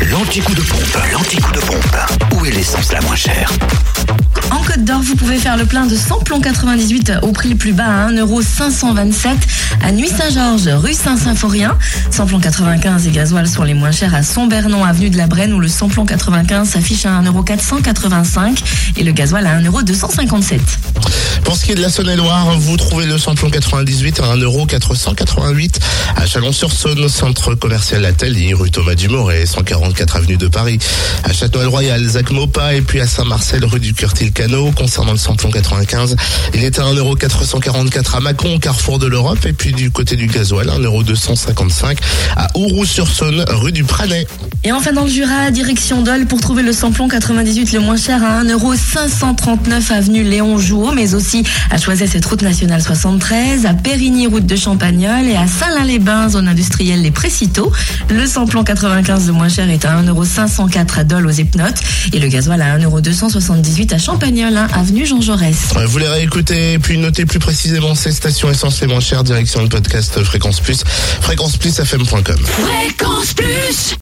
L'anti-coup de pompe, l'anti-coup de pompe. Où est l'essence la moins chère En Côte d'Or, vous pouvez faire le plein de samplon 98 au prix le plus bas à 1,527€ à Nuit-Saint-Georges, rue Saint-Symphorien. Samplon 95 et gasoil sont les moins chers à Sombernon, avenue de la Brenne, où le samplon 95 s'affiche à 1,485€ et le gasoil à 1,257€. Pour ce qui est de la Saône-et-Loire, vous trouvez le samplon 98 à 1,488€ à Chalon-sur-Saône, centre commercial Atelier, rue Thomas Dumour et 144 avenue de Paris. À Château-Royal, Zac Mopa et puis à Saint-Marcel, rue du Curtil-Cano. Concernant le samplon 95, il est à 1,444€ à Mâcon, carrefour de l'Europe et puis du côté du gasoil, 1,255€ à Ouroux-sur-Saône, rue du Pranet. Et enfin dans le Jura, direction Dole pour trouver le samplon 98 le moins cher à 1,539€ avenue Léon Jouot, mais aussi à choisir cette route nationale 73, à Périgny, route de Champagnol et à Saint-Lin-les-Bains, zone industrielle Les Précitaux. Le samplon 95 le moins cher est à 1,504€ à Dole aux Epnotes et le gasoil à 1,278€ à Champagnol, hein, avenue Jean Jaurès. Vous les réécoutez puis notez plus précisément ces stations essence les moins chères, direction le podcast Fréquence Plus, fréquenceplusfm.com. Fréquence Plus